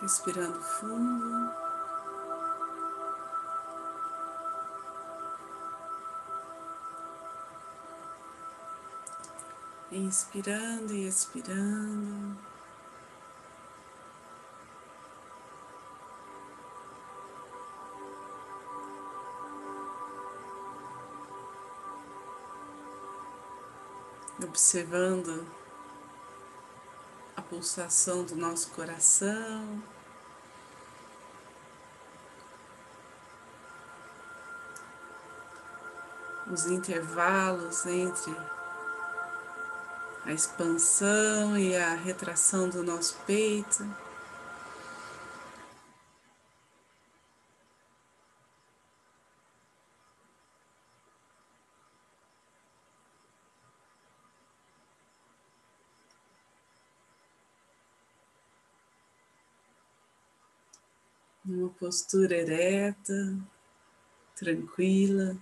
Respirando fundo. Inspirando e expirando. Observando pulsação do nosso coração. Os intervalos entre a expansão e a retração do nosso peito. Postura ereta, tranquila,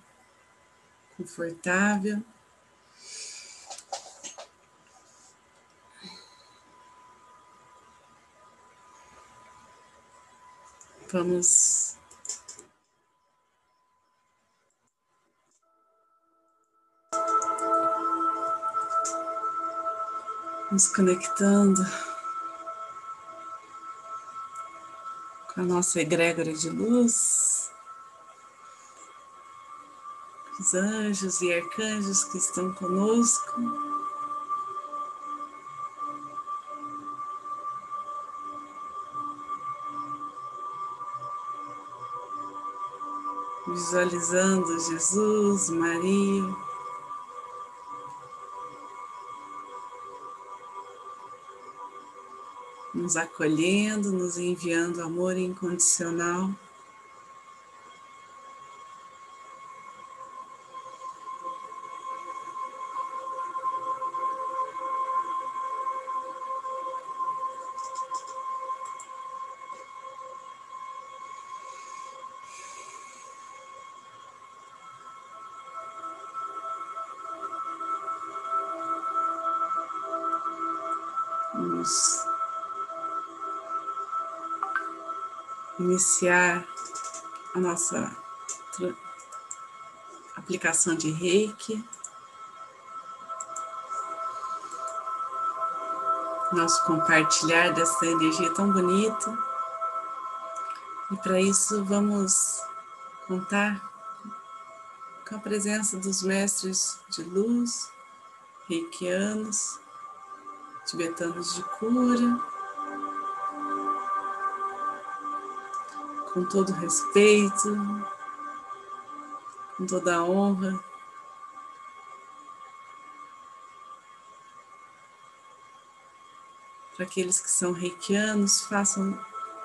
confortável. Vamos nos conectando com a nossa egrégora de luz, os anjos e arcanjos que estão conosco. visualizando Jesus, Maria. Nos acolhendo, nos enviando amor incondicional. Iniciar a nossa aplicação de reiki. Nosso compartilhar dessa energia tão bonita. E para isso vamos contar com a presença dos mestres de luz, reikianos, tibetanos de cura, com todo respeito, com toda honra. Para aqueles que são reikianos, façam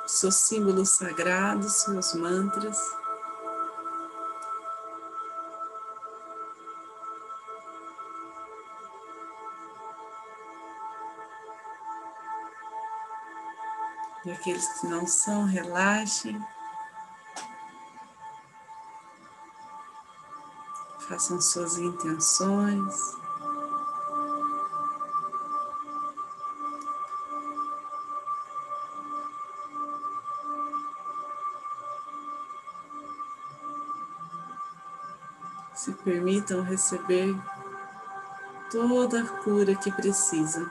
seus símbolos sagrados, seus mantras. E aqueles que não são, relaxem. Façam suas intenções. Se permitam receber toda a cura que precisam.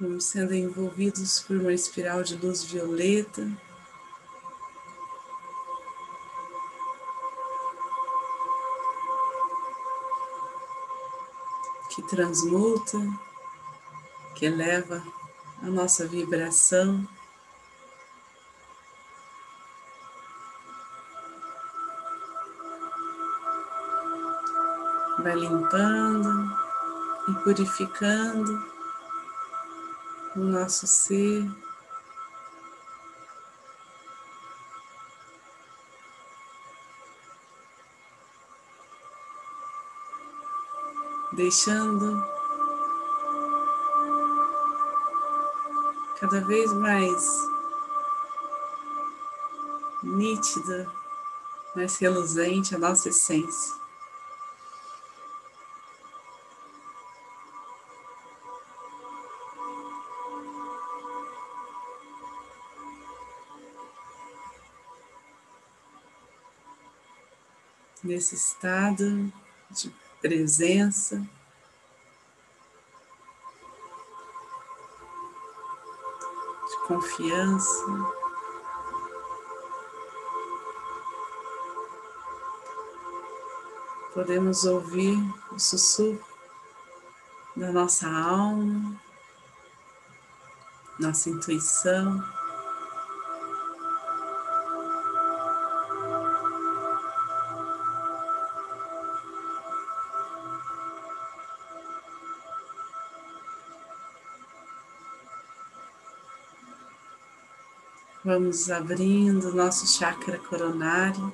vamos sendo envolvidos por uma espiral de luz violeta. Que transmuta, que eleva a nossa vibração. Vai limpando e purificando o nosso ser. Deixando cada vez mais nítida, mais reluzente a nossa essência. Nesse estado de presença, confiança. Podemos ouvir o sussurro da nossa alma, nossa intuição. Vamos abrindo nosso chakra coronário.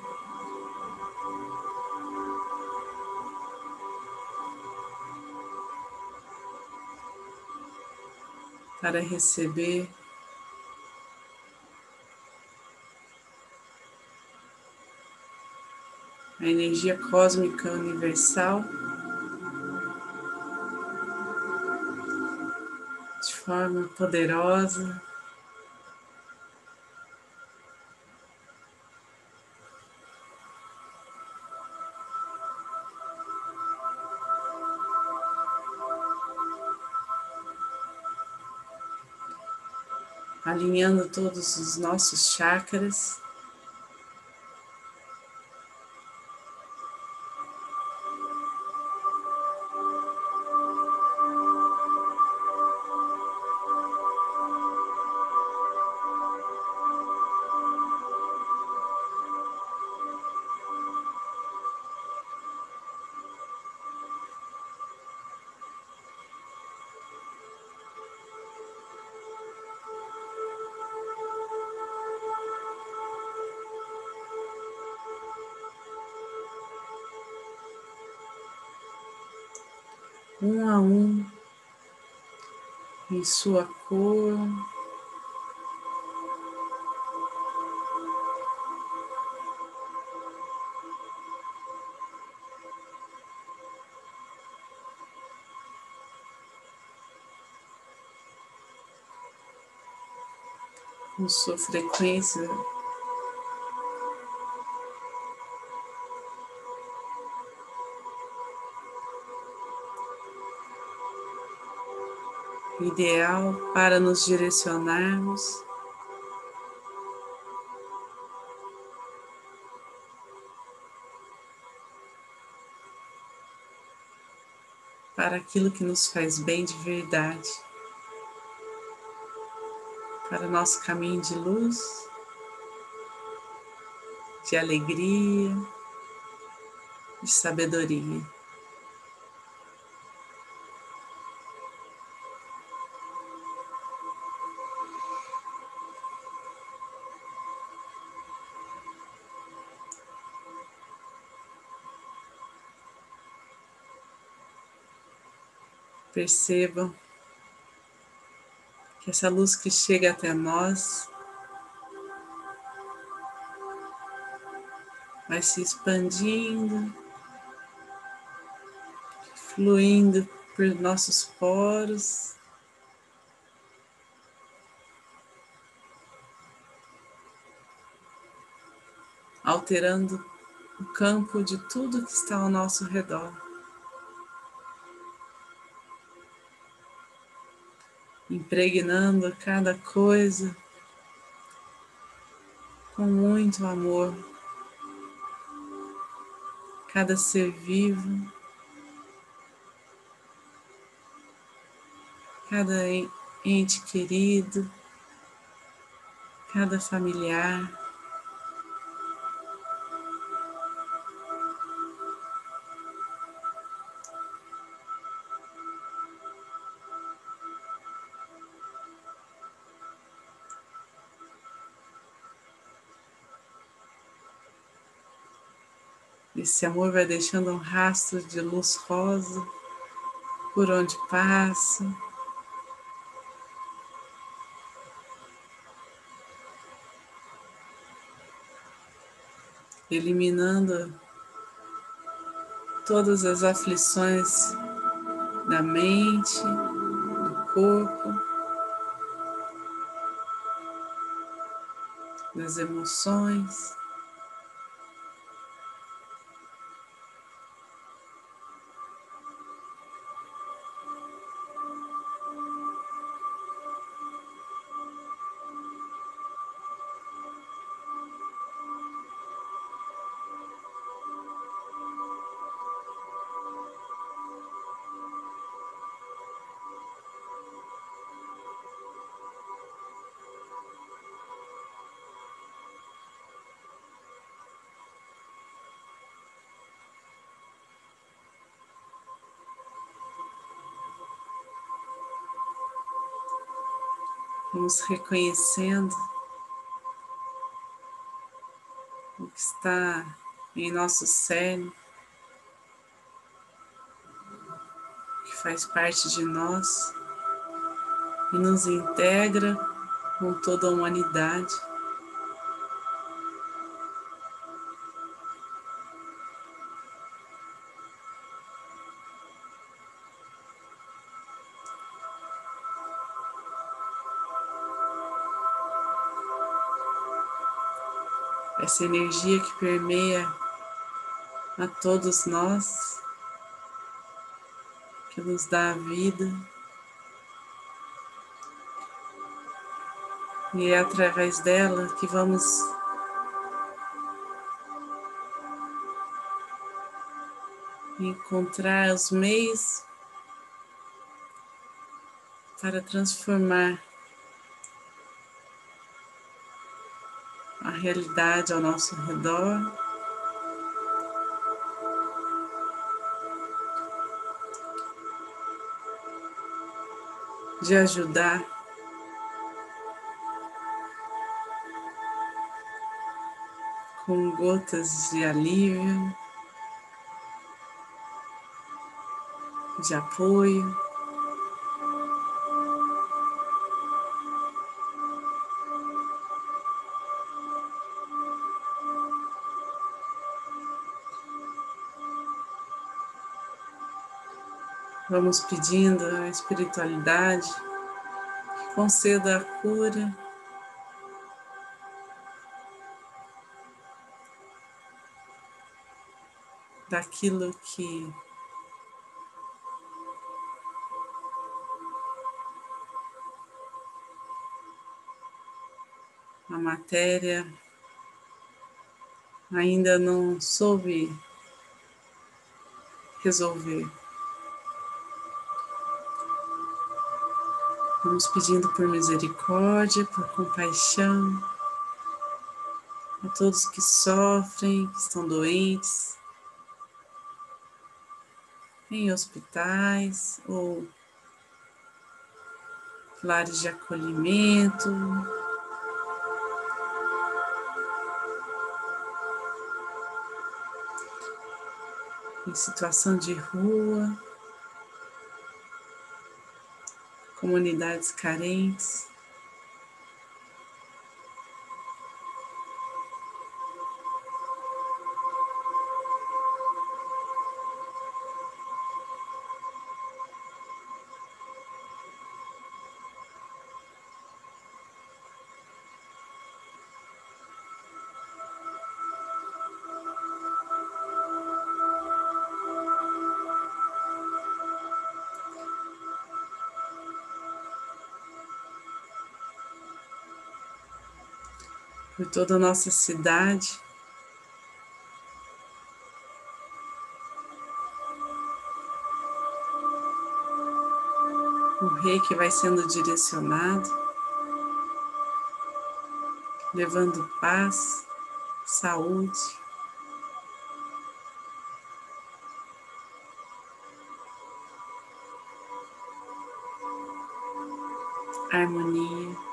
Para receber a energia cósmica universal de forma poderosa. Alinhando todos os nossos chakras. Um a um, em sua cor. Com sua frequência ideal para nos direcionarmos. Para aquilo que nos faz bem de verdade, para o nosso caminho de luz, de alegria, de sabedoria. Percebam que essa luz que chega até nós vai se expandindo, fluindo por nossos poros. Alterando o campo de tudo que está ao nosso redor. Impregnando cada coisa com muito amor, cada ser vivo cada ente querido, cada familiar. Esse amor vai deixando um rastro de luz rosa por onde passa. Eliminando todas as aflições da mente, do corpo, das emoções. Vamos reconhecendo o que está em nosso cérebro, que faz parte de nós e nos integra com toda a humanidade. Essa energia que permeia a todos nós, que nos dá a vida. E é através dela que vamos encontrar os meios para transformar realidade ao nosso redor. De ajudar com gotas de alívio, de apoio. Vamos pedindo a espiritualidade que conceda a cura. Daquilo que a matéria ainda não soube resolver. Vamos pedindo por misericórdia, por compaixão a todos que sofrem, que estão doentes, em hospitais ou lares de acolhimento. Em situação de rua. Comunidades carentes. Por toda a nossa cidade. O reiki vai sendo direcionado, levando paz, saúde. Harmonia.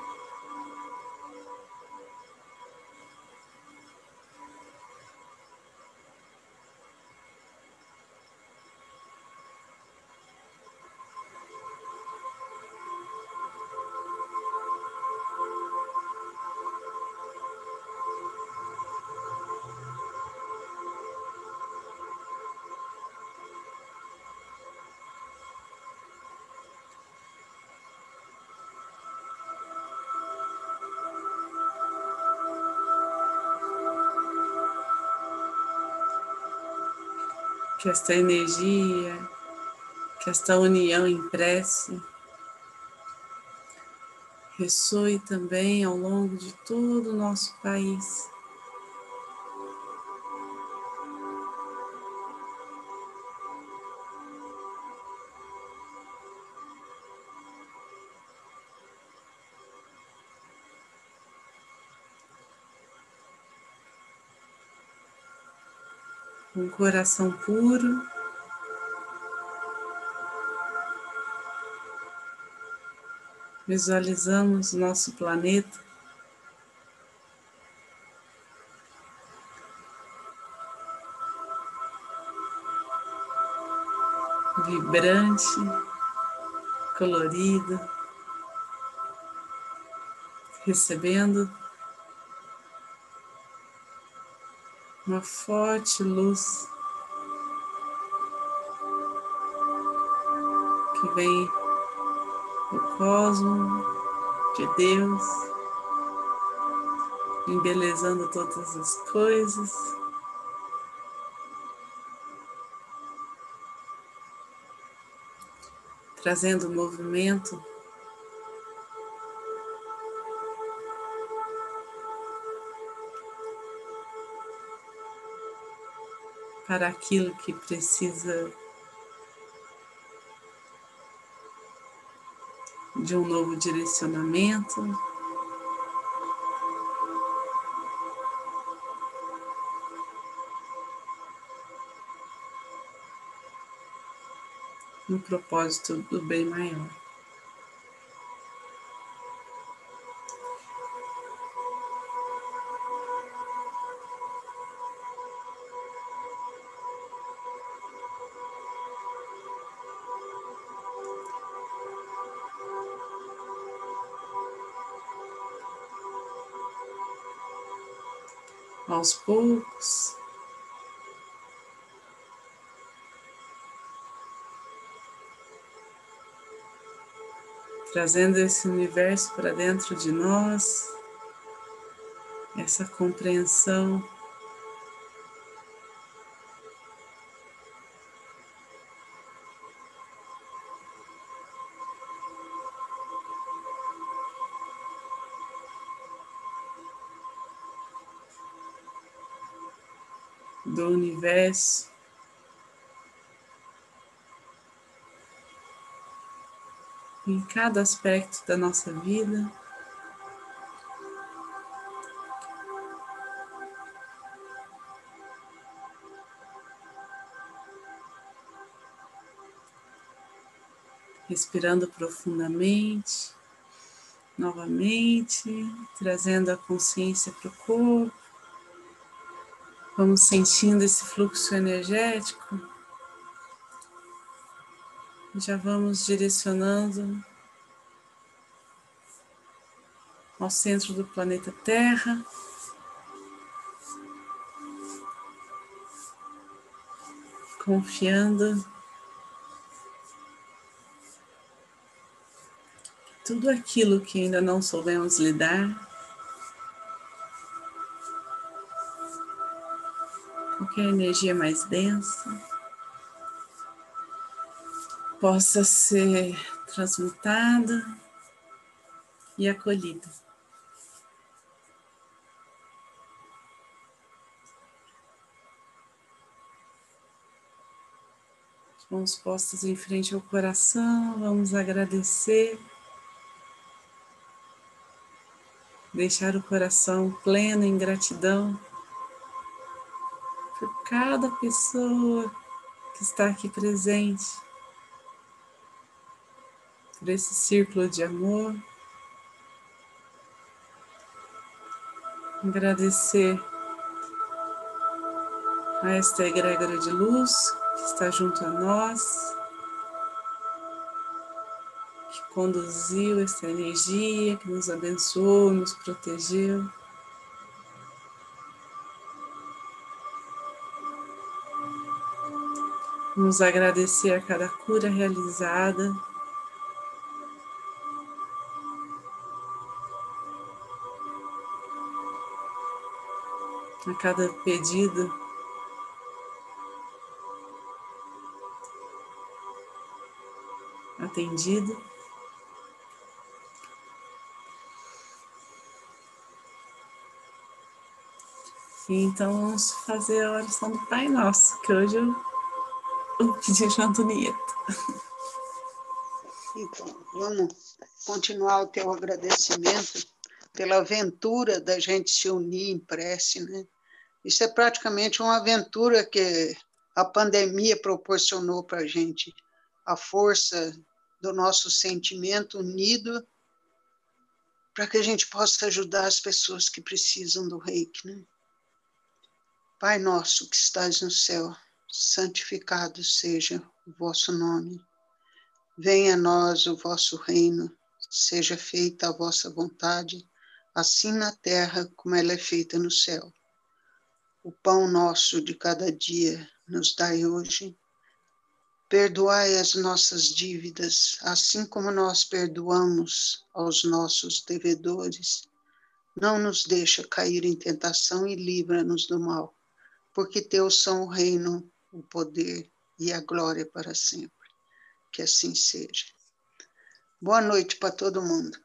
Que esta energia, que esta união em prece ressoe também ao longo de todo o nosso país. Coração puro. Visualizamos nosso planeta vibrante, colorido, recebendo uma forte luz que vem do cosmo de Deus, embelezando todas as coisas. Trazendo movimento para aquilo que precisa de um novo direcionamento. No propósito do bem maior. Aos poucos. Trazendo esse universo para dentro de nós, essa compreensão universo. Em cada aspecto da nossa vida. Respirando profundamente, novamente, trazendo a consciência para o corpo. Vamos sentindo esse fluxo energético. Já vamos direcionando ao centro do planeta Terra. Confiando tudo aquilo que ainda não soubemos lidar qualquer energia mais densa possa ser transmutada e acolhida. Mãos postas em frente ao coração, vamos agradecer. Deixar o coração pleno em gratidão por cada pessoa que está aqui presente, por esse círculo de amor. Agradecer a esta egrégora de luz que está junto a nós, que conduziu essa energia, que nos abençoou, nos protegeu. Vamos agradecer a cada cura realizada. A cada pedido atendido. E então vamos fazer a oração do Pai Nosso, que hoje eu de Antonieta. Então, vamos continuar o teu agradecimento pela aventura da gente se unir em prece, né? Isso é praticamente uma aventura que a pandemia proporcionou para a gente, a força do nosso sentimento unido para que a gente possa ajudar as pessoas que precisam do reiki, né? Pai nosso que estás no céu, santificado seja o vosso nome. Venha a nós o vosso reino, seja feita a vossa vontade, assim na terra como ela é feita no céu. O pão nosso de cada dia nos dai hoje. Perdoai as nossas dívidas, assim como nós perdoamos aos nossos devedores. Não nos deixa cair em tentação e livra-nos do mal, porque teu são o reino, o poder e a glória para sempre. Que assim seja. Boa noite para todo mundo.